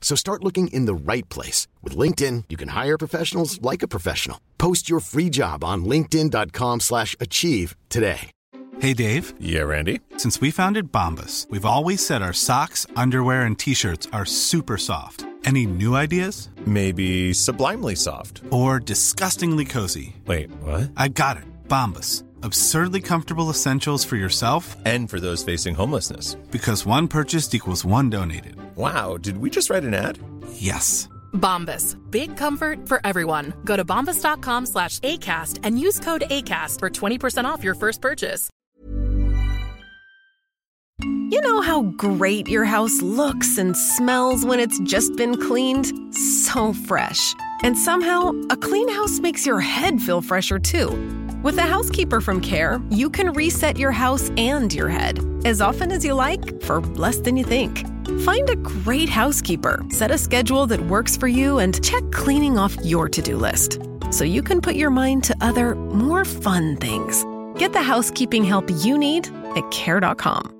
So start looking in the right place. With LinkedIn, you can hire professionals like a professional. Post your free job on linkedin.com slash achieve today. Hey, Dave. Yeah, Randy. Since we founded Bombus, we've always said our socks, underwear, and T-shirts are super soft. Any new ideas? Maybe sublimely soft. Or disgustingly cozy. Wait, what? I got it. Bombus. Absurdly comfortable essentials for yourself And for those facing homelessness. because one purchased equals one donated. Wow, did we just write an ad? Yes. Bombas. Big comfort for everyone. Go to bombas.com slash ACAST and use code ACAST for 20% off your first purchase. You know how great your house looks and smells when it's just been cleaned? So fresh. And somehow, a clean house makes your head feel fresher too. With a housekeeper from Care, you can reset your house and your head as often as you like for less than you think. Find a great housekeeper, set a schedule that works for you, and check cleaning off your to do list so you can put your mind to other, more fun things. Get the housekeeping help you need at Care.com.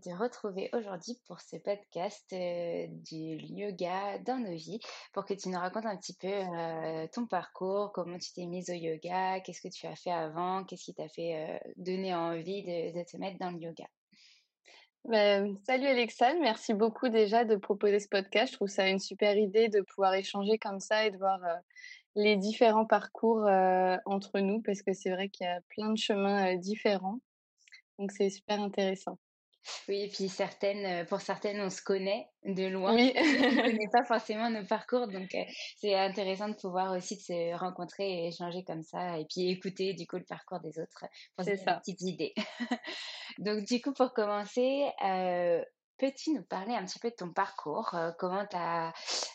Te retrouver aujourd'hui pour ce podcast euh, du yoga dans nos vies, pour que tu nous racontes un petit peu euh, ton parcours, comment tu t'es mise au yoga, qu'est-ce que tu as fait avant, qu'est-ce qui t'a fait euh, donner envie de, te mettre dans le yoga. Ben, salut Alexandre, merci beaucoup déjà de proposer ce podcast. Je trouve ça une super idée de pouvoir échanger comme ça et de voir les différents parcours entre nous parce que c'est vrai qu'il y a plein de chemins différents. Donc c'est super intéressant. Oui, et puis certaines, euh, pour certaines, on se connaît de loin. Oui, On ne connaît pas forcément nos parcours, donc euh, c'est intéressant de pouvoir aussi de se rencontrer et échanger comme ça, et puis écouter du coup le parcours des autres pour se faire des petites idées. Donc du coup, pour commencer, euh, peux-tu nous parler un petit peu de ton parcours? euh, comment t'as,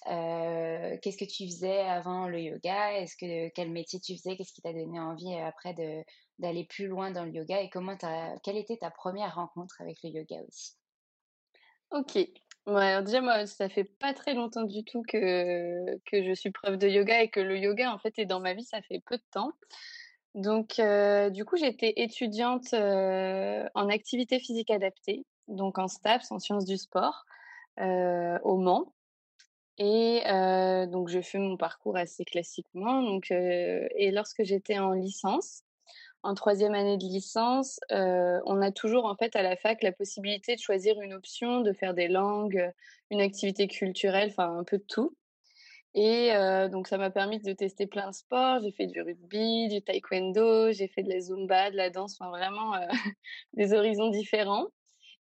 euh, qu'est-ce que tu faisais avant le yoga? Est-ce que quel métier tu faisais? Qu'est-ce qui t'a donné envie euh, après de d'aller plus loin dans le yoga? Et comment t'as, quelle était ta première rencontre avec le yoga aussi? Ok. Alors déjà, moi, ça fait pas très longtemps du tout que, que je suis prof de yoga et que le yoga, en fait, est dans ma vie, ça fait peu de temps. Donc, du coup, j'étais étudiante en activité physique adaptée, donc en STAPS, en sciences du sport, au Mans. Et donc, j'ai fait mon parcours assez classiquement. Donc, et lorsque j'étais en licence, en troisième année de licence, euh, on a toujours en fait à la fac la possibilité de choisir une option, de faire des langues, une activité culturelle, enfin un peu de tout. Et euh, donc ça m'a permis de tester plein de sports. J'ai fait du rugby, du taekwondo, j'ai fait de la zumba, de la danse, enfin vraiment euh, des horizons différents.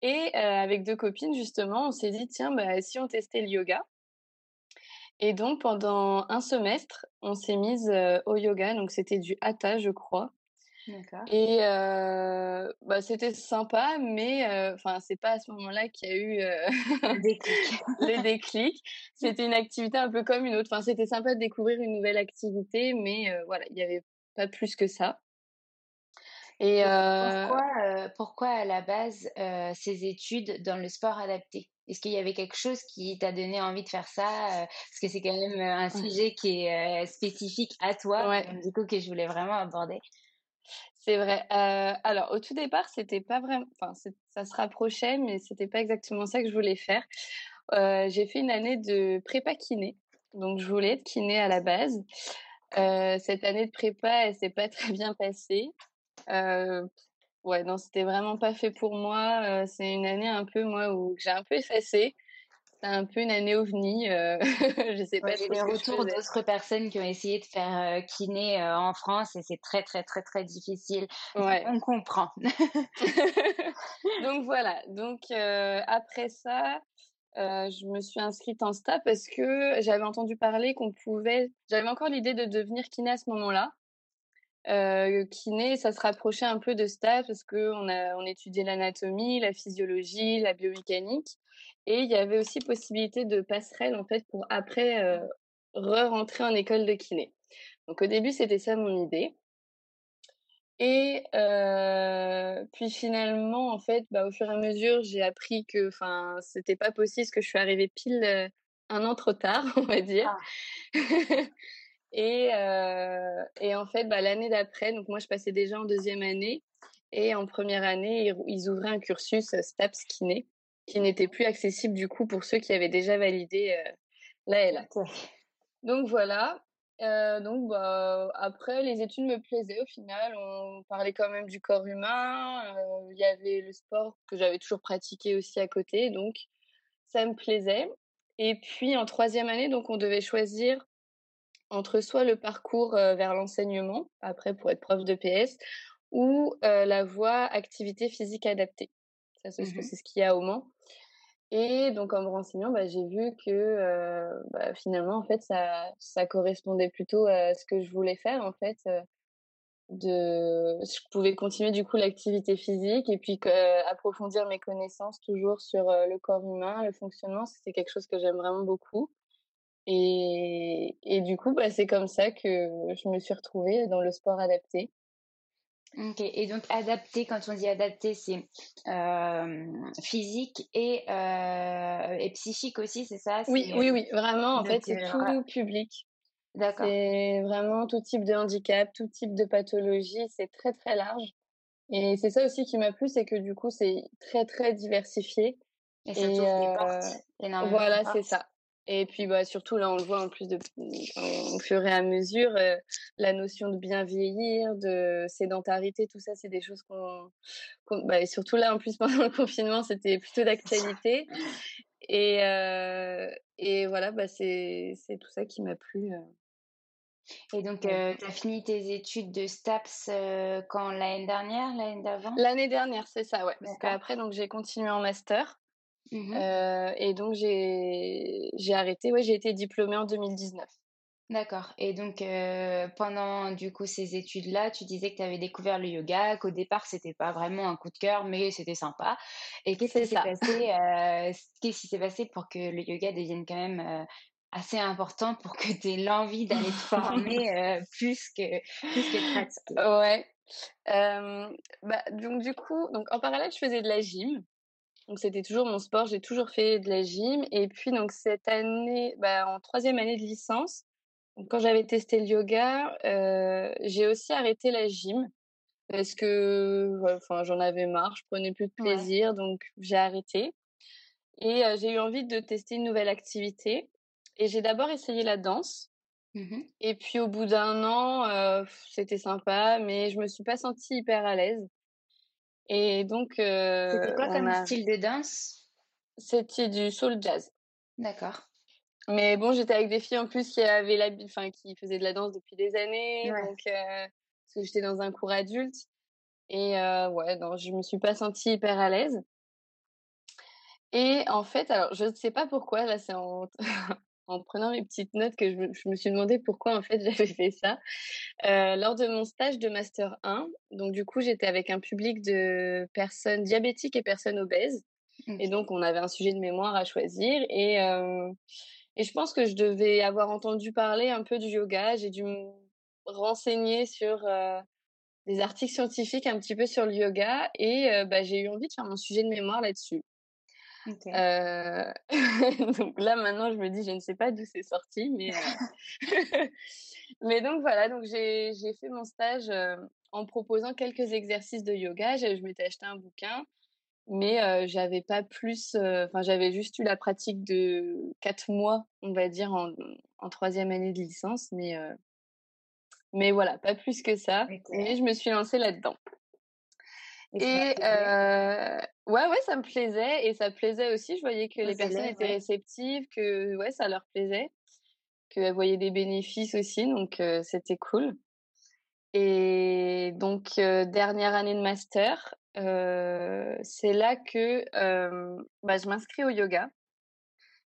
Et euh, avec deux copines justement, on s'est dit tiens bah, si on testait le yoga? Et donc, pendant un semestre, on s'est mise au yoga. Donc, c'était du hatha, je crois. Et bah, c'était sympa, mais enfin, c'est pas à ce moment-là qu'il y a eu le déclic. les déclics. C'était une activité un peu comme une autre. Enfin, c'était sympa de découvrir une nouvelle activité, mais voilà, il n'y avait pas plus que ça. Et pourquoi, pourquoi à la base ces études dans le sport adapté? Est-ce qu'il y avait quelque chose qui t'a donné envie de faire ça Parce que c'est quand même un sujet qui est spécifique à toi, du coup que je voulais vraiment aborder. C'est vrai. alors, au tout départ, c'était pas vraiment. Enfin, ça se rapprochait, mais c'était pas exactement ça que je voulais faire. j'ai fait une année de prépa kiné, donc je voulais être kiné à la base. cette année de prépa, elle s'est pas très bien passée. Euh, ouais, non, c'était vraiment pas fait pour moi. c'est une année un peu, moi, où j'ai un peu effacé. C'est un peu une année ovni. Euh, je sais pas. J'ai des retours d'autres personnes qui ont essayé de faire kiné en France et c'est très, très, très, très difficile. Ouais. On comprend. Donc voilà. Donc après ça, je me suis inscrite en STA parce que j'avais entendu parler qu'on pouvait. J'avais encore l'idée de devenir kiné à ce moment-là. Euh, kiné, ça se rapprochait un peu de stage parce qu'on a, on étudiait l'anatomie, la physiologie, la biomécanique. Et il y avait aussi possibilité de passerelle, en fait, pour après euh, re-rentrer en école de kiné. Donc au début, c'était ça mon idée. Et euh, puis finalement, en fait, bah, au fur et à mesure, j'ai appris que enfin, c'était pas possible parce que je suis arrivée pile euh, un an trop tard, on va dire. Ah. Et, euh, et en fait, bah, l'année d'après, donc moi, je passais déjà en deuxième année. Et en première année, ils ouvraient un cursus euh, STAPS kiné qui n'était plus accessible du coup pour ceux qui avaient déjà validé euh, la LA. Donc voilà. Euh, donc bah, après, les études me plaisaient au final. On parlait quand même du corps humain. Il y avait le sport que j'avais toujours pratiqué aussi à côté. Donc ça me plaisait. Et puis en troisième année, donc on devait choisir entre soit le parcours vers l'enseignement, après pour être prof de PS, ou la voie activité physique adaptée. Ça, c'est mmh ce qu'il y a au Mans. Et donc, en me renseignant, bah, j'ai vu que bah, finalement, en fait, ça, ça correspondait plutôt à ce que je voulais faire, en fait. de, je pouvais continuer du coup l'activité physique et puis approfondir mes connaissances toujours sur le corps humain, le fonctionnement. C'est quelque chose que j'aime vraiment beaucoup. Et, et du coup, bah, c'est comme ça que je me suis retrouvée dans le sport adapté. Ok, et donc adapté, quand on dit adapté, c'est euh, physique et, euh, et psychique aussi, c'est ça? Oui, oui, oui, vraiment, en fait, c'est euh, tout public. D'accord. C'est vraiment tout type de handicap, tout type de pathologie, c'est très très large. Et c'est ça aussi qui m'a plu, c'est que du coup, c'est très très diversifié. Et ça et, euh, énormément. Voilà, c'est ça. Et puis bah, surtout, là, on le voit en plus de, au fur et à mesure, euh, la notion de bien vieillir, de sédentarité, tout ça, c'est des choses qu'on. bah, et surtout là, en plus, pendant le confinement, c'était plutôt d'actualité. Et, euh, et voilà, bah, c'est tout ça qui m'a plu. Euh. Et donc, tu as fini tes études de STAPS quand? L'année dernière, l'année d'avant? L'année dernière, c'est ça, ouais. Parce qu'après, j'ai continué en master. Mmh et donc, j'ai arrêté. Ouais, j'ai été diplômée en 2019. D'accord. Et donc, pendant du coup ces études-là, tu disais que tu avais découvert le yoga, qu'au départ, c'était pas vraiment un coup de cœur, mais c'était sympa. Et qu'est-ce qui s'est passé, qu'est-ce qui s'est passé pour que le yoga devienne quand même assez important pour que tu aies l'envie d'aller te former plus que plus que pratiquer? Ouais. bah, donc du coup, donc en parallèle, je faisais de la gym. Donc c'était toujours mon sport, j'ai toujours fait de la gym. Et puis donc cette année, bah, en troisième année de licence, quand j'avais testé le yoga, euh, j'ai aussi arrêté la gym parce que enfin j'en avais marre, je prenais plus de plaisir, donc j'ai arrêté. Et euh, j'ai eu envie de tester une nouvelle activité. Et j'ai d'abord essayé la danse. Mmh et puis au bout d'un an, euh, c'était sympa, mais je me suis pas sentie hyper à l'aise. Et donc. C'était quoi comme style de danse? C'était du soul jazz. D'accord. Mais bon, j'étais avec des filles en plus qui avaient la, enfin, qui faisaient de la danse depuis des années, donc parce que j'étais dans un cours adulte. Et ouais, non, je me suis pas sentie hyper à l'aise. Et en fait, alors je ne sais pas pourquoi, là c'est en... en prenant mes petites notes que je me, je me suis demandé pourquoi en fait j'avais fait ça. Euh, lors de mon stage de master 1, donc du coup j'étais avec un public de personnes diabétiques et personnes obèses. Et donc on avait un sujet de mémoire à choisir et euh, et je pense que je devais avoir entendu parler un peu du yoga. J'ai dû me renseigner sur euh, des articles scientifiques un petit peu sur le yoga et bah, j'ai eu envie de faire mon sujet de mémoire là-dessus. Euh, donc là maintenant je me dis je ne sais pas d'où c'est sorti mais euh, mais donc voilà donc j'ai j'ai fait mon stage en proposant quelques exercices de yoga. Je, je m'étais acheté un bouquin mais euh, j'avais pas plus enfin j'avais juste eu la pratique de quatre mois on va dire en, en troisième année de licence mais mais voilà pas plus que ça. Mais je me suis lancée là-dedans et, euh, ouais, ouais, ça me plaisait et ça plaisait aussi. Je voyais que les personnes étaient réceptives, que ouais, ça leur plaisait, qu'elles voyaient des bénéfices aussi, donc euh, c'était cool. Et donc euh, dernière année de master, c'est là que bah, je m'inscris au yoga.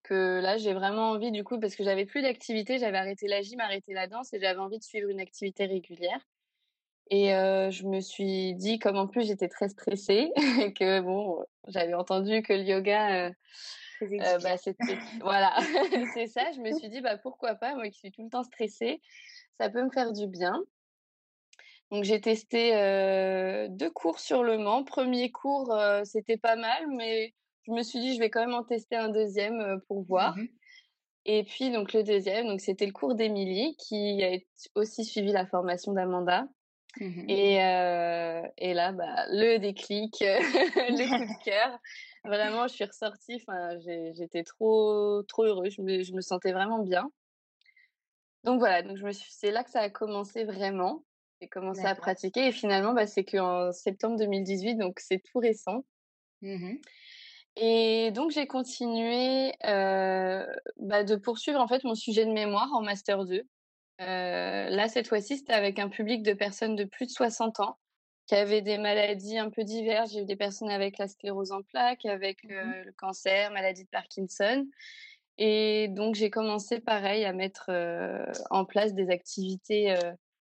Que là, j'ai vraiment envie du coup parce que j'avais plus d'activité, j'avais arrêté la gym, arrêté la danse et j'avais envie de suivre une activité régulière. Et euh, je me suis dit, comme en plus j'étais très stressée, que bon, j'avais entendu que le yoga, euh, euh, bah, c'était, voilà, c'est ça. Je me suis dit, bah pourquoi pas, moi qui suis tout le temps stressée, ça peut me faire du bien. Donc j'ai testé deux cours sur le Mans. Premier cours, c'était pas mal, mais je me suis dit, je vais quand même en tester un deuxième pour voir. Mmh Et puis donc le deuxième, donc c'était le cours d'Émilie qui a aussi suivi la formation d'Amanda. Mmh et, euh, et là, bah, le déclic, le coup de cœur. Vraiment, je suis ressortie. Enfin, j'étais trop, trop heureuse. Je me, je me, sentais vraiment bien. Donc voilà. Donc je me suis. C'est là que ça a commencé vraiment. J'ai commencé à pratiquer et finalement, bah, c'est qu'en septembre 2018, donc c'est tout récent. Mmh et donc j'ai continué euh, bah, de poursuivre en fait mon sujet de mémoire en master 2. Euh, là, cette fois-ci, c'était avec un public de personnes de plus de 60 ans qui avaient des maladies un peu diverses. J'ai eu des personnes avec la sclérose en plaques, avec mmh euh, le cancer, maladie de Parkinson. Et donc, j'ai commencé pareil à mettre euh, en place des activités.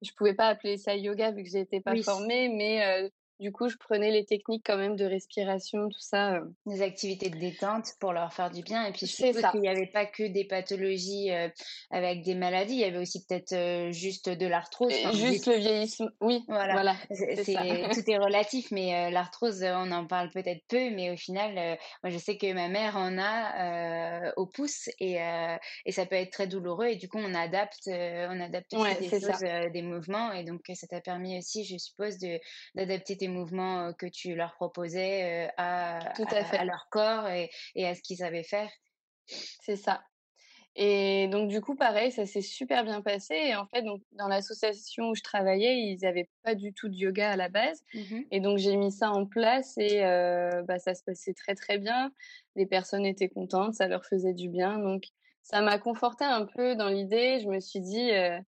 Je pouvais pas appeler ça yoga vu que j'étais pas formée, mais du coup, je prenais les techniques quand même de respiration, tout ça. Euh. Des activités de détente pour leur faire du bien. Et puis, je suppose qu'il n'y avait pas que des pathologies euh, avec des maladies, il y avait aussi peut-être euh, juste de l'arthrose. juste le vieillissement, oui. Voilà. C'est, tout est relatif, mais l'arthrose, on en parle peut-être peu, mais au final, moi, je sais que ma mère en a au pouce et, et ça peut être très douloureux. Et du coup, on adapte, on adapte aussi des choses, des mouvements. Et donc, ça t'a permis aussi, je suppose, de, d'adapter tes mouvements que tu leur proposais à, Tout à, fait. à, leur corps et, et à ce qu'ils savaient faire? C'est ça. Et donc du coup, pareil, ça s'est super bien passé. Et en fait, donc dans l'association où je travaillais, ils n'avaient pas du tout de yoga à la base. Mmh et donc j'ai mis ça en place et euh, bah, ça se passait très très bien. Les personnes étaient contentes, ça leur faisait du bien. Donc ça m'a conforté un peu dans l'idée. Je me suis dit, euh,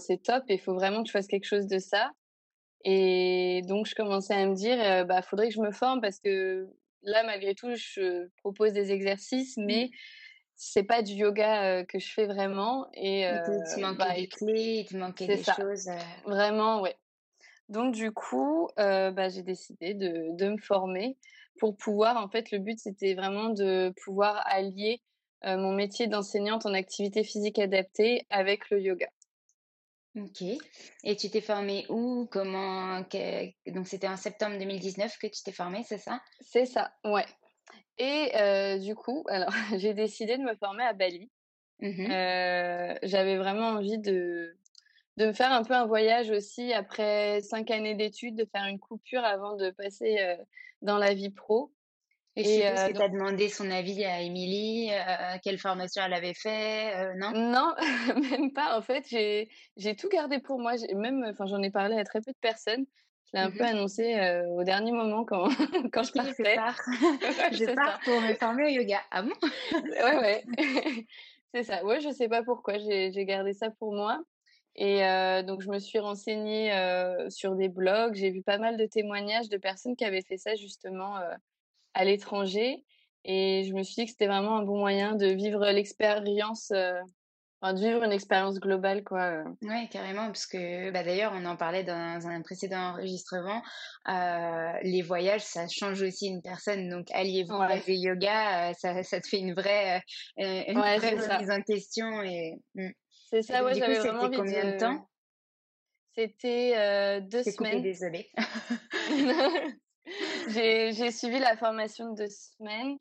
c'est top, il faut vraiment que je fasse quelque chose de ça. Et donc, je commençais à me dire, euh, bah, faudrait que je me forme parce que là, malgré tout, je propose des exercices, mmh. mais c'est pas du yoga euh, que je fais vraiment. Et, euh, il te manquait bah, des clés, il te manquait des choses. Vraiment, ouais. Donc, du coup, bah, j'ai décidé de, de me former pour pouvoir, en fait, le but, c'était vraiment de pouvoir allier mon métier d'enseignante en activité physique adaptée avec le yoga. Ok. Et tu t'es formée où Comment Donc c'était en septembre 2019 que tu t'es formée, c'est ça? C'est ça, ouais. Et euh, du coup, alors j'ai décidé de me former à Bali. Mmh euh, j'avais vraiment envie de de me faire un peu un voyage aussi après cinq années d'études, de faire une coupure avant de passer euh, dans la vie pro. Et, je suppose euh, que tu as demandé son avis à Émilie, euh, quelle formation elle avait fait, euh, non? Non, même pas. En fait, j'ai, tout gardé pour moi. Même, enfin, j'en ai parlé à très peu de personnes. Je l'ai un peu annoncé euh, au dernier moment quand, quand je partais. Je pars, pour me former au yoga. Ah bon? Ouais, ouais. c'est ça. Ouais, je sais pas pourquoi. J'ai, gardé ça pour moi. Et donc, je me suis renseignée sur des blogs. J'ai vu pas mal de témoignages de personnes qui avaient fait ça justement à l'étranger. Et je me suis dit que c'était vraiment un bon moyen de vivre l'expérience, enfin, de vivre une expérience globale, quoi. Ouais, carrément, parce que bah, d'ailleurs, on en parlait dans un précédent enregistrement. les voyages, ça change aussi une personne. Donc, allier voyage et yoga, ça, ça, te fait une vraie, une vraie remise en question. Et, mmh. C'est ça, ouais, j'avais vraiment envie combien de... temps? C'était deux semaines. Désolée. j'ai suivi la formation de deux semaines.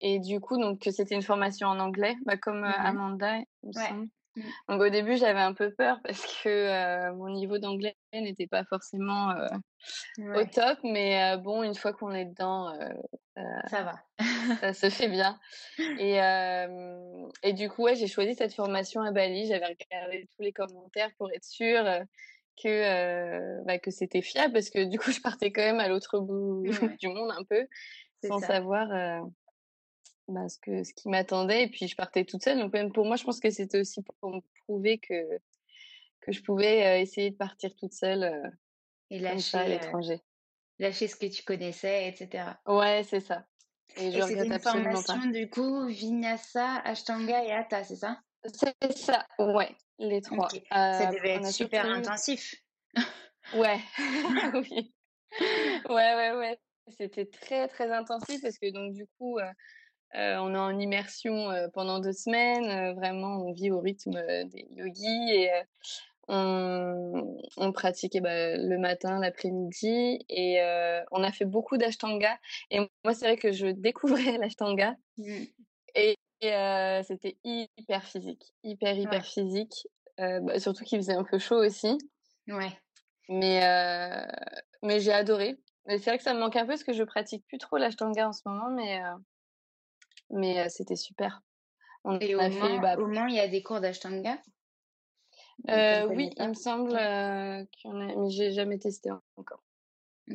et du coup, donc c'était une formation en anglais, bah, comme mmh Amanda, il me semble. Mmh. Donc au début, j'avais un peu peur parce que mon niveau d'anglais n'était pas forcément au top, mais bon, une fois qu'on est dedans, ça va, ça se fait bien. Et, et du coup, ouais, j'ai choisi cette formation à Bali. J'avais regardé tous les commentaires pour être sûre que bah, que c'était fiable parce que du coup, je partais quand même à l'autre bout du monde un peu sans savoir bah, ce, que, ce qui m'attendait. Et puis, je partais toute seule. Donc, même pour moi, je pense que c'était aussi pour me prouver que, que je pouvais essayer de partir toute seule et lâcher à l'étranger. lâcher ce que tu connaissais, etc. Ouais, c'est ça. Et je regrette absolument formation, du coup, Vinyasa, Ashtanga et Hatha, c'est ça? C'est ça, ouais, les trois. ça devait être super intensif. ouais, oui. Ouais, ouais, ouais. C'était très, très intensif parce que donc, du coup, on est en immersion pendant deux semaines. vraiment, on vit au rythme des yogis et on, on pratiquait bah, le matin, l'après-midi et on a fait beaucoup d'ashtanga. Et moi, c'est vrai que je découvrais l'ashtanga mmh. et, c'était hyper physique, hyper, hyper physique. Bah, surtout qu'il faisait un peu chaud aussi. Ouais. Mais, mais j'ai adoré. C'est vrai que ça me manque un peu parce que je pratique plus trop l'ashtanga en ce moment, mais mais c'était super. On Et a au, fait, bah, au moins, il y a des cours d'Ashtanga Oui, il me semble qu'il y en a, mais j'ai jamais testé encore.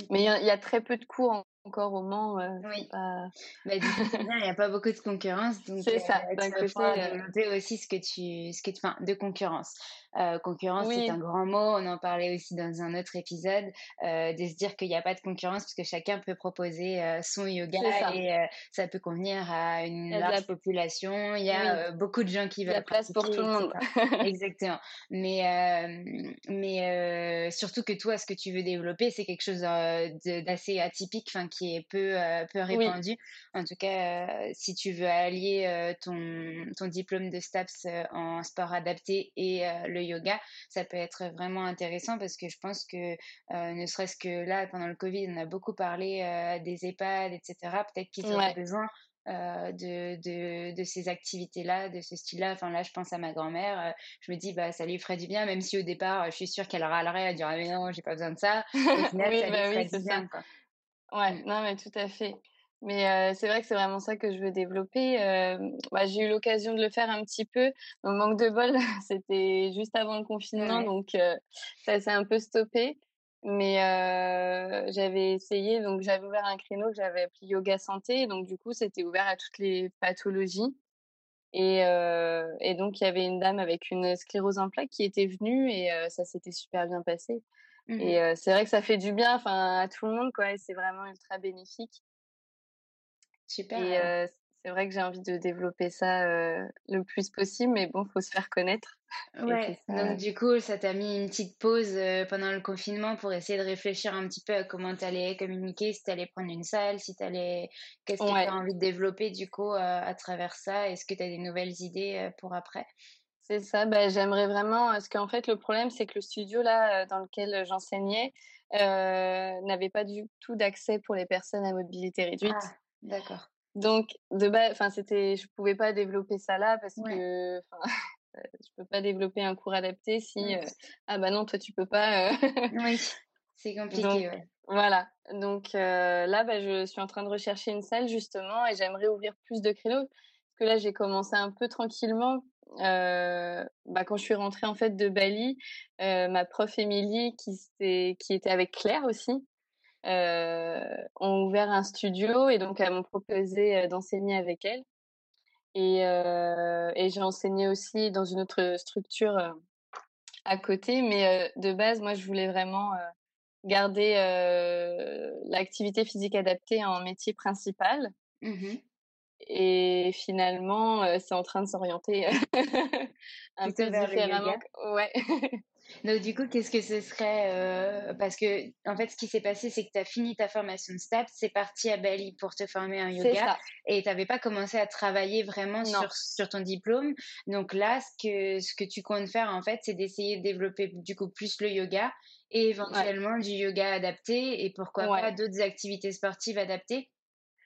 Mais il y, a très peu de cours encore au Mans. oui. Pas... Bah, du coup, il n'y a pas beaucoup de concurrence. C'est ça. D'un côté, aussi ce que tu, ce que tu, enfin, de concurrence. Euh, concurrence, c'est un grand mot. On en parlait aussi dans un autre épisode, euh, de se dire qu'il n'y a pas de concurrence parce que chacun peut proposer euh, son yoga et ça peut convenir à une large population. Il y a beaucoup de gens qui veulent. Il y a place pour tout le monde. Exactement. Mais, mais surtout que toi, ce que tu veux développer, c'est quelque chose d'assez atypique, enfin, qui est peu, peu répandu. En tout cas, si tu veux allier ton, ton diplôme de STAPS en sport adapté et le yoga, ça peut être vraiment intéressant parce que je pense que euh, ne serait-ce que là, pendant le Covid, on a beaucoup parlé euh, des EHPAD, etc. Peut-être qu'ils auraient besoin euh, de, de, de, ces activités-là, de ce style-là. Enfin, là, je pense à ma grand-mère. je me dis, bah, ça lui ferait du bien, même si au départ, je suis sûre qu'elle râlerait, elle dirait, mais non, j'ai pas besoin de ça. Au final, oui, ça lui bah ferait du bien. Quoi. Ouais, mm. non, mais tout à fait. Mais c'est vrai que c'est vraiment ça que je veux développer. Bah, j'ai eu l'occasion de le faire un petit peu. Mon manque de bol, c'était juste avant le confinement, donc ça s'est un peu stoppé. Mais j'avais essayé, donc j'avais ouvert un créneau que j'avais appelé Yoga Santé. Donc du coup, c'était ouvert à toutes les pathologies. Et, et, donc, il y avait une dame avec une sclérose en plaques qui était venue et ça s'était super bien passé. Mmh et c'est vrai que ça fait du bien enfin, à tout le monde, quoi. Et c'est vraiment ultra bénéfique. Super. Et c'est vrai que j'ai envie de développer ça le plus possible, mais bon, faut se faire connaître. Ouais. Donc du coup, ça t'a mis une petite pause pendant le confinement pour essayer de réfléchir un petit peu à comment tu allais communiquer, si tu allais prendre une salle, si tu allais... Qu'est-ce que tu as envie de développer du coup à travers ça? Est-ce que tu as des nouvelles idées pour après? C'est ça, bah, j'aimerais vraiment, parce qu'en fait, le problème, c'est que le studio là dans lequel j'enseignais n'avait pas du tout d'accès pour les personnes à mobilité réduite. Ah. D'accord. Donc, de base, enfin, c'était, je pouvais pas développer ça là parce que, enfin, je peux pas développer un cours adapté si, euh, ah bah non, toi tu peux pas. Euh. oui, c'est compliqué. Voilà. Donc euh, là, bah, je suis en train de rechercher une salle justement et j'aimerais ouvrir plus de créneaux parce que là, j'ai commencé un peu tranquillement. bah, quand je suis rentrée en fait de Bali, ma prof Émilie qui, qui était avec Claire aussi, euh, ont ouvert un studio et donc elles m'ont proposé euh, d'enseigner avec elles. Et, euh, et j'ai enseigné aussi dans une autre structure à côté, mais de base, moi, je voulais vraiment garder l'activité physique adaptée en métier principal. Mmh et finalement, c'est en train de s'orienter un peu différemment. Ouais. Donc du coup, qu'est-ce que ce serait Parce que en fait, ce qui s'est passé, c'est que tu as fini ta formation de STAPS, c'est parti à Bali pour te former en yoga, et tu n'avais pas commencé à travailler vraiment sur, sur, ton diplôme. Donc là, ce que ce que tu comptes faire en fait, c'est d'essayer de développer du coup plus le yoga et éventuellement du yoga adapté, et pourquoi pas d'autres activités sportives adaptées.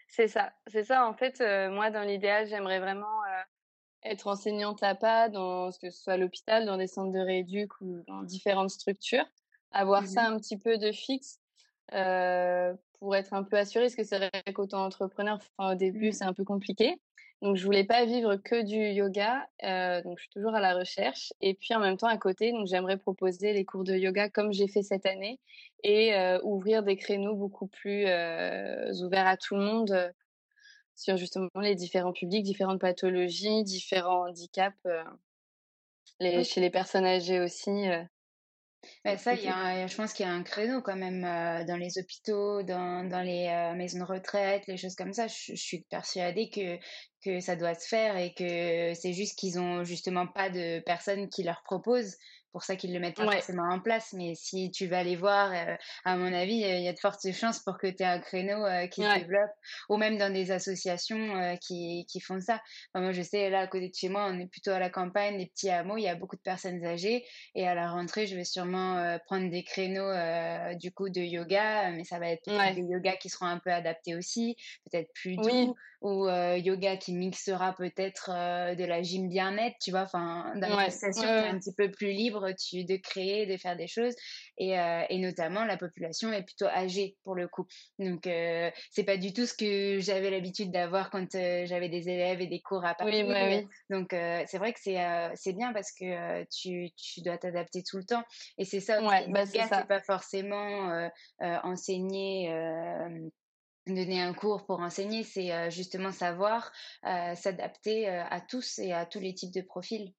C'est ça, c'est ça. En fait, moi, dans l'idéal, j'aimerais vraiment être enseignante à pas, dans, que ce soit l'hôpital, dans des centres de rééduc ou dans différentes structures, avoir ça mmh un petit peu de fixe euh, pour être un peu assurée, parce que c'est vrai qu'auto-entrepreneur, enfin, au début, mmh. c'est un peu compliqué. Donc, je voulais pas vivre que du yoga, euh, donc je suis toujours à la recherche. Et puis, en même temps, à côté, donc j'aimerais proposer les cours de yoga comme j'ai fait cette année et euh, ouvrir des créneaux beaucoup plus euh, ouverts à tout le monde sur justement les différents publics, différentes pathologies, différents handicaps euh, chez les personnes âgées aussi. Bah, ça, y a je pense qu'il y a un créneau quand même euh, dans les hôpitaux, dans, dans les maisons de retraite, les choses comme ça. Je, je, suis persuadée que, que ça doit se faire et que c'est juste qu'ils ont justement pas de personnes qui leur proposent pour ça qu'ils le mettent pas forcément en place. Mais si tu vas aller voir, euh, à mon avis, il y a de fortes chances pour que tu aies un créneau euh, qui se développe, ou même dans des associations euh, qui, qui, font ça. moi, je sais, là, à côté de chez moi, on est plutôt à la campagne, des petits hameaux, il y a beaucoup de personnes âgées. Et à la rentrée, je vais sûrement prendre des créneaux, du coup, de yoga, mais ça va être peut-être des yoga qui seront un peu adaptés aussi, peut-être plus doux, ou yoga qui mixera peut-être de la gym bien-être, tu vois, enfin, dans qui est un petit peu plus libre de créer, de faire des choses. Et, euh, et, notamment, la population est plutôt âgée pour le coup. Donc, euh, c'est pas du tout ce que j'avais l'habitude d'avoir quand euh, j'avais des élèves et des cours à Paris. Oui, Donc, c'est vrai que c'est bien parce que tu, tu dois t'adapter tout le temps. Et c'est ça. Ouais, bah, c'est pas forcément enseigner donner un cours pour enseigner, c'est justement savoir s'adapter à tous et à tous les types de profils.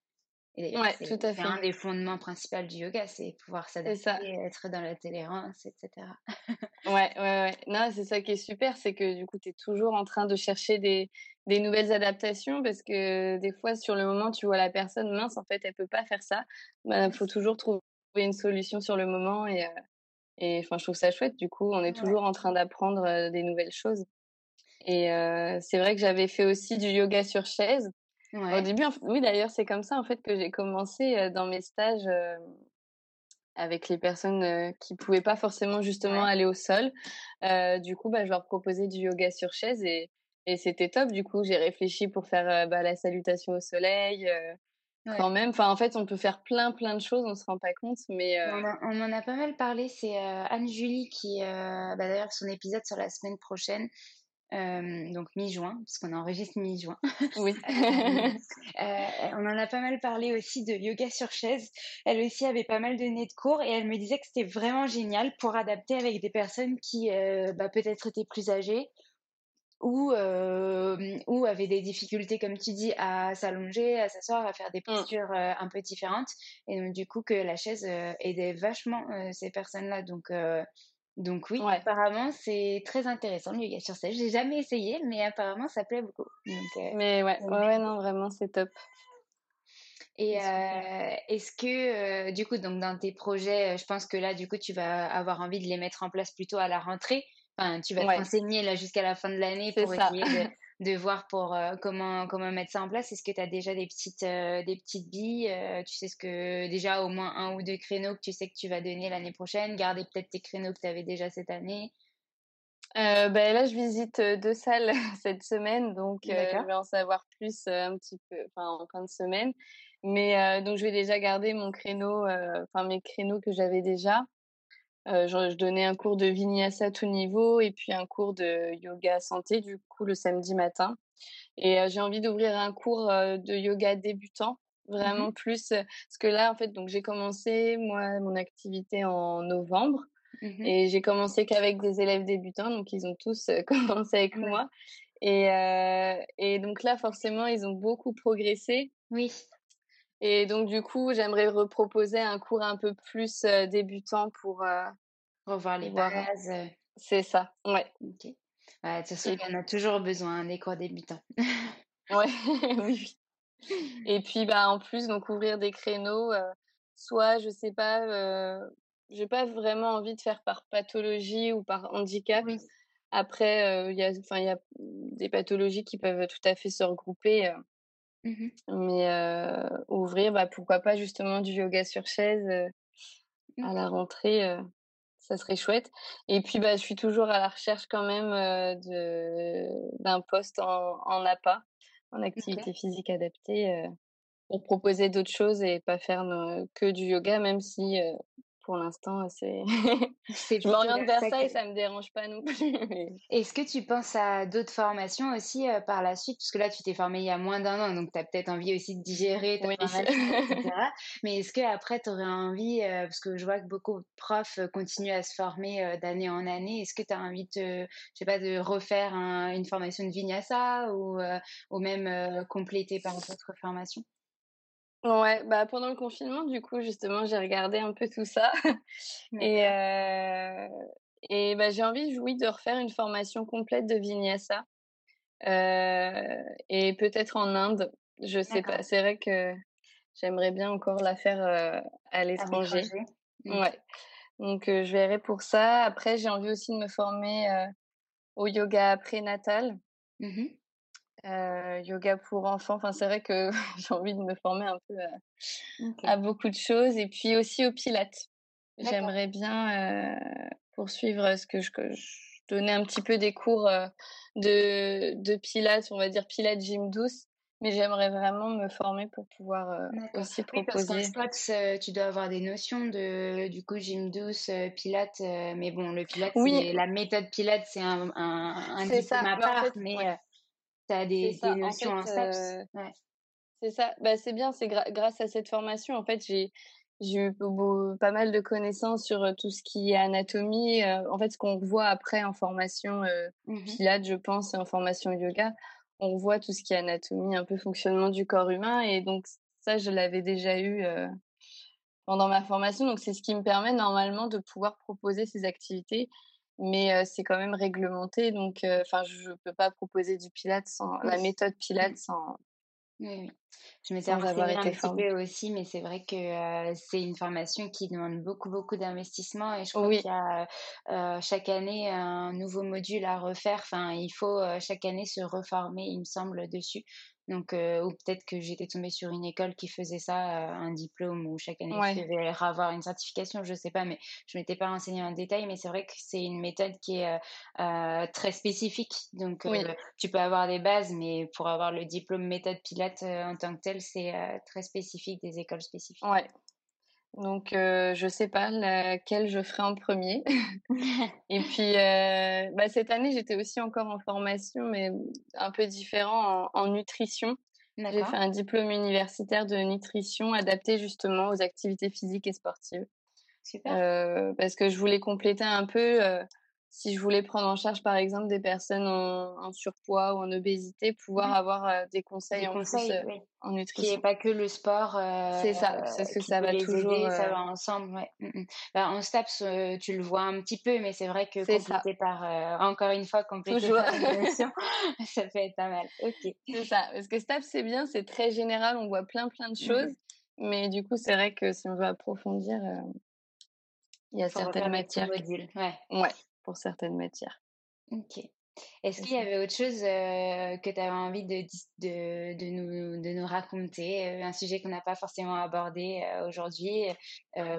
Et ouais, tout à fait. un des fondements principaux du yoga, c'est pouvoir s'adapter, être dans la tolérance, etc. ouais, ouais, ouais. Non, c'est ça qui est super, c'est que du coup, tu es toujours en train de chercher des, des nouvelles adaptations parce que des fois, sur le moment, tu vois la personne mince, en fait, elle peut pas faire ça. Il bah, faut toujours trouver une solution sur le moment et, euh, et enfin, je trouve ça chouette. Du coup, on est toujours en train d'apprendre euh, des nouvelles choses. Et euh, c'est vrai que j'avais fait aussi du yoga sur chaise. Au début, oui, d'ailleurs, c'est comme ça en fait que j'ai commencé dans mes stages avec les personnes qui pouvaient pas forcément justement aller au sol. du coup, bah, je leur proposais du yoga sur chaise et, et c'était top. Du coup, j'ai réfléchi pour faire bah, la salutation au soleil. Quand même, enfin en fait, on peut faire plein plein de choses, on se rend pas compte, mais on, en a pas mal parlé. C'est Anne Julie qui, bah, d'ailleurs, son épisode sur la semaine prochaine, donc mi-juin, puisqu'on enregistre mi-juin. Oui. euh, on en a pas mal parlé aussi de yoga sur chaise. Elle aussi avait pas mal donné de cours et elle me disait que c'était vraiment génial pour adapter avec des personnes qui euh, bah, peut-être étaient plus âgées ou, euh, ou avaient des difficultés, comme tu dis, à s'allonger, à s'asseoir, à faire des mmh. postures euh, un peu différentes. Et donc, du coup, que la chaise aidait vachement ces personnes-là. Donc, donc oui, apparemment c'est très intéressant le yoga sur scène. J'ai jamais essayé, mais apparemment ça plaît beaucoup. Euh, mais ouais, ouais, non, vraiment c'est top. Et euh, est-ce que euh, du coup, donc dans tes projets, je pense que là, du coup, tu vas avoir envie de les mettre en place plutôt à la rentrée. Enfin, tu vas t'enseigner là jusqu'à la fin de l'année pour essayer de, de voir pour euh, comment comment mettre ça en place. Est-ce que tu as déjà des petites euh, des petites billes euh, Tu sais ce que déjà au moins un ou deux créneaux que tu sais que tu vas donner l'année prochaine. Garder peut-être tes créneaux que tu avais déjà cette année? ben là, je visite deux salles cette semaine, donc je vais en savoir plus un petit peu, en fin de semaine. Mais donc je vais déjà garder mon créneau, enfin mes créneaux que j'avais déjà. Euh, je, donnais un cours de vinyasa tout niveau et puis un cours de yoga santé du coup le samedi matin. Et euh, j'ai envie d'ouvrir un cours euh, de yoga débutant, mmh vraiment plus parce que là en fait donc j'ai commencé moi mon activité en novembre mmh et j'ai commencé qu'avec des élèves débutants donc ils ont tous commencé avec moi et et donc là forcément ils ont beaucoup progressé. Oui. Et donc, du coup, j'aimerais reproposer un cours un peu plus débutant pour, Revoir les bases. C'est ça, ouais. Ok. Ouais, de toute façon, il y en a toujours besoin, des cours débutants. ouais, oui. Et puis, bah, en plus, donc ouvrir des créneaux, soit, je sais pas, euh, j'ai pas vraiment envie de faire par pathologie ou par handicap. Après, il y a, y a des pathologies qui peuvent tout à fait se regrouper. Mmh mais ouvrir, bah, pourquoi pas justement du yoga sur chaise à la rentrée, ça serait chouette. Et puis, bah, je suis toujours à la recherche quand même d'un poste en, en APA, en activité physique adaptée, pour proposer d'autres choses et pas faire que du yoga, même si pour l'instant, c'est. je m'oriente vers ça et ça me dérange pas non plus. Est-ce que tu penses à d'autres formations aussi par la suite? Parce que là, tu t'es formé il y a moins d'un an, donc tu as peut-être envie aussi de digérer ta formation, etc. Mais est-ce qu'après, tu aurais envie, parce que je vois que beaucoup de profs continuent à se former d'année en année, est-ce que tu as envie de, je sais pas, de refaire une formation de vinyasa ou, ou même compléter par d'autres formations? Ouais, bah pendant le confinement, du coup, justement, j'ai regardé un peu tout ça. et euh, et bah, j'ai envie, oui, de refaire une formation complète de Vinyasa. Euh, et peut-être en Inde, je sais pas. C'est vrai que j'aimerais bien encore la faire euh, à l'étranger. Mmh. Ouais. Donc, je verrai pour ça. Après, j'ai envie aussi de me former au yoga prénatal. Mmh euh, yoga pour enfants. Enfin, c'est vrai que j'ai envie de me former un peu à, beaucoup de choses. Et puis aussi au pilates. J'aimerais bien euh, poursuivre ce que je, que je, donnais un petit peu des cours euh, de, de pilates, on va dire pilates gym douce. Mais j'aimerais vraiment me former pour pouvoir aussi proposer. Oui, parce qu'en tu dois avoir des notions de du coup gym douce, pilates. mais bon, le pilates, oui. la méthode pilates, c'est un, un, un diplôme à part. mais des, notions en, euh, C'est ça. Bah, c'est bien, c'est grâce à cette formation, en fait, j'ai eu pas mal de connaissances sur euh, tout ce qui est anatomie. Euh, en fait, ce qu'on voit après en formation mmh Pilates, je pense, et en formation yoga, on voit tout ce qui est anatomie, un peu fonctionnement du corps humain. Et donc, ça, je l'avais déjà eu pendant ma formation. Donc, c'est ce qui me permet normalement de pouvoir proposer ces activités mais c'est quand même réglementé. Donc, enfin, je ne peux pas proposer du Pilates sans la méthode Pilates sans. Oui, Je m'étais renseignée un petit peu aussi, mais c'est vrai que c'est une formation qui demande beaucoup, beaucoup d'investissement et je crois qu'il y a chaque année un nouveau module à refaire. Enfin, il faut chaque année se reformer, il me semble, dessus. Donc, euh, ou peut-être que j'étais tombée sur une école qui faisait ça, euh, un diplôme où chaque année il devait avoir une certification, je sais pas, mais je m'étais pas renseignée en détail. Mais c'est vrai que c'est une méthode qui est euh, très spécifique. Donc, tu peux avoir des bases, mais pour avoir le diplôme méthode Pilate en tant que tel, c'est très spécifique, des écoles spécifiques. Ouais, donc, euh, je sais pas laquelle je ferai en premier. et puis, euh, bah, cette année, j'étais aussi encore en formation, mais un peu différent en, en nutrition. J'ai fait un diplôme universitaire de nutrition adapté justement aux activités physiques et sportives. Super. Euh, parce que je voulais compléter un peu euh, si je voulais prendre en charge, par exemple, des personnes en, surpoids ou en obésité, pouvoir mmh. avoir euh, des conseils en plus euh, en nutrition. Qui n'est pas que le sport. Euh, c'est ça, c'est ce que ça va toujours. Aider, ça va ensemble, ouais. Mmh, mmh. Bah, en STAPS, tu le vois un petit peu, mais c'est vrai que complété par, encore une fois, complété toujours. par ça peut être pas mal. Ok. C'est ça, parce que STAPS, c'est bien, c'est très général, on voit plein plein de choses, mais du coup, c'est vrai que si on veut approfondir, il y a certaines matières. Ouais. ouais pour certaines matières. Ok. Est-ce qu'il y avait autre chose que tu avais envie de, de, de, nous, de nous raconter, un sujet qu'on n'a pas forcément abordé aujourd'hui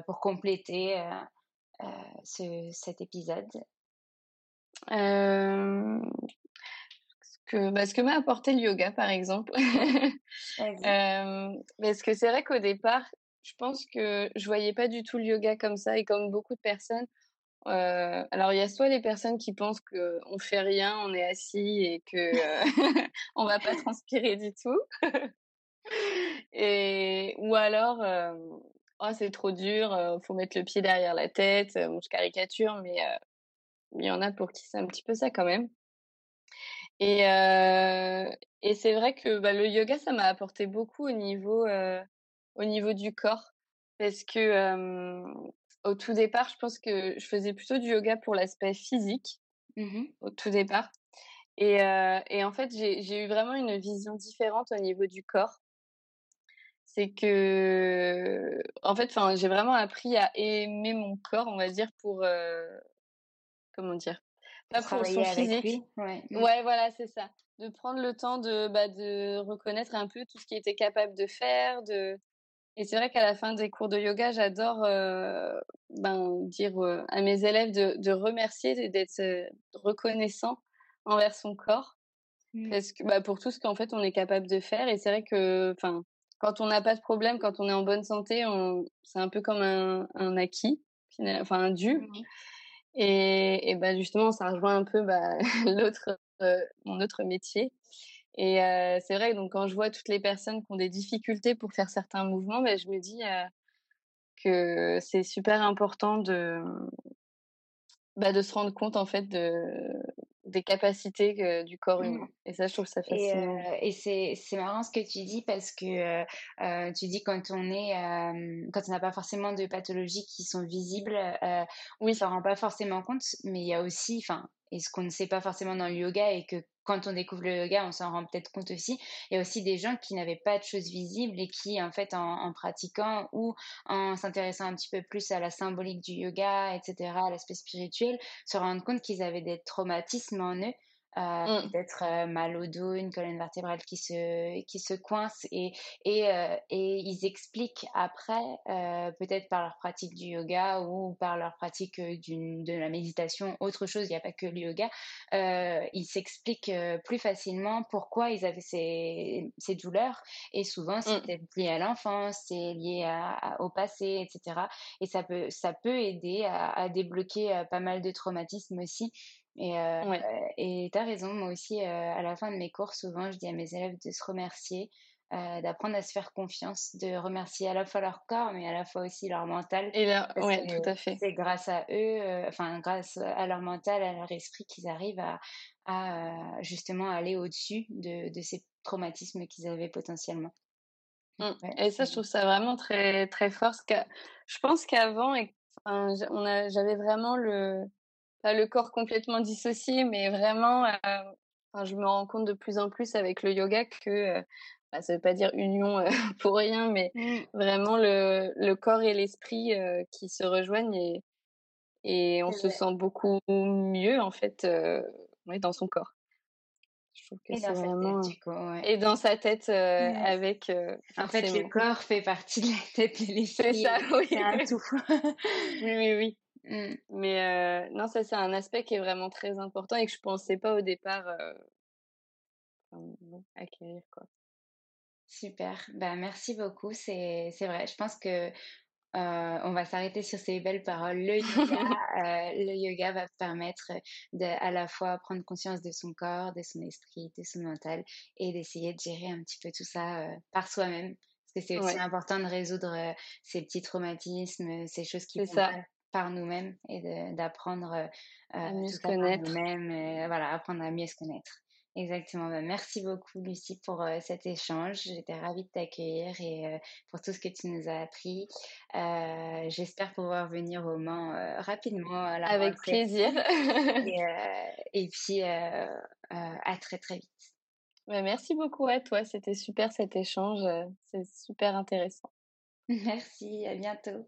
pour compléter ce, cet épisode? Euh, que, bah, Ce que m'a apporté le yoga, par exemple. euh, parce que c'est vrai qu'au départ, je pense que je voyais pas du tout le yoga comme ça et comme beaucoup de personnes, euh, alors, il y a soit les personnes qui pensent qu'on fait rien, on est assis et que euh, on va pas transpirer du tout. et ou alors, euh, oh, c'est trop dur, faut mettre le pied derrière la tête. je caricature, mais il y en a pour qui c'est un petit peu ça quand même. Et, et c'est vrai que bah, le yoga, ça m'a apporté beaucoup au niveau, au niveau du corps, parce que au tout départ, je pense que je faisais plutôt du yoga pour l'aspect physique, mmh au tout départ. Et, et en fait, j'ai eu vraiment une vision différente au niveau du corps. C'est que, en fait, j'ai vraiment appris à aimer mon corps, on va dire, pour, comment dire, pas pour son physique. Ouais. Mmh. ouais, voilà, c'est ça. De prendre le temps de, bah, de reconnaître un peu tout ce qu'il était capable de faire, de, et c'est vrai qu'à la fin des cours de yoga, j'adore euh, ben, dire euh, à mes élèves de, de remercier et d'être euh, reconnaissant envers son corps. Mmh. Parce que, bah, pour tout ce qu'en fait on est capable de faire. Et c'est vrai que quand on n'a pas de problème, quand on est en bonne santé, c'est un peu comme un, un acquis, enfin un dû. Mmh et, et bah, justement, ça rejoint un peu bah, l'autre, mon autre métier. Et c'est vrai, donc quand je vois toutes les personnes qui ont des difficultés pour faire certains mouvements, ben, je me dis que c'est super important de, bah, de se rendre compte en fait de, des capacités du corps humain. Mmh. Et ça, je trouve ça fascinant. Et, et c'est marrant ce que tu dis parce que tu dis quand on est quand on n'a pas forcément de pathologies qui sont visibles, oui, ça rend pas forcément compte, mais il y a aussi, enfin, et ce qu'on ne sait pas forcément dans le yoga et que quand on découvre le yoga, on s'en rend peut-être compte aussi. Il y a aussi des gens qui n'avaient pas de choses visibles et qui, en fait, en, pratiquant ou en s'intéressant un petit peu plus à la symbolique du yoga, etc., à l'aspect spirituel, se rendent compte qu'ils avaient des traumatismes en eux euh, mmh. peut-être euh, mal au dos, une colonne vertébrale qui se, qui se coince et, et, euh, et ils expliquent après, peut-être par leur pratique du yoga ou par leur pratique de la méditation, autre chose, il n'y a pas que le yoga, ils s'expliquent plus facilement pourquoi ils avaient ces, ces douleurs et souvent mmh. c'est peut-être lié à l'enfance, c'est lié à, au passé, etc. Et ça peut, ça peut aider à, à débloquer pas mal de traumatismes aussi. Et euh, et tu as raison, moi aussi, euh, à la fin de mes cours, souvent, je dis à mes élèves de se remercier, euh, d'apprendre à se faire confiance, de remercier à la fois leur corps, mais à la fois aussi leur mental. Et ouais, tout à fait. C'est grâce à eux, enfin, grâce à leur mental, à leur esprit, qu'ils arrivent à, à justement aller au-dessus de, de, ces traumatismes qu'ils avaient potentiellement. Mmh. et ça, je trouve ça vraiment très, très fort. Parce que je pense qu'avant, j'avais vraiment le pas le corps complètement dissocié, mais vraiment, euh, je me rends compte de plus en plus avec le yoga que euh, bah, ça veut pas dire union euh, pour rien, mais mmh. vraiment le, le, corps et l'esprit qui se rejoignent et, et on se sent beaucoup mieux en fait dans son corps. Je trouve que c'est vraiment tête, et dans sa tête avec. en fait, le corps fait partie de la tête et l'esprit. C'est ça, oui. C'est un tout. oui, oui, oui. Mmh. Mais non, ça c'est un aspect qui est vraiment très important et que je pensais pas au départ acquérir quoi. Super, bah, merci beaucoup. C'est vrai, je pense que on va s'arrêter sur ces belles paroles. Le yoga, le yoga va permettre de à la fois prendre conscience de son corps, de son esprit, de son mental et d'essayer de gérer un petit peu tout ça par soi-même. Parce que c'est aussi important de résoudre ces petits traumatismes, ces choses qui vont ça par nous-mêmes et d'apprendre euh, à mieux se connaître. nous-mêmes, voilà, apprendre à mieux se connaître. Exactement. Bah, merci beaucoup, Lucie, pour euh, cet échange. J'étais ravie de t'accueillir et euh, pour tout ce que tu nous as appris. J'espère pouvoir venir au Mans rapidement. À la Avec plaisir. et, puis, à très, très vite. Bah, merci beaucoup à toi. C'était super cet échange. C'est super intéressant. Merci. À bientôt.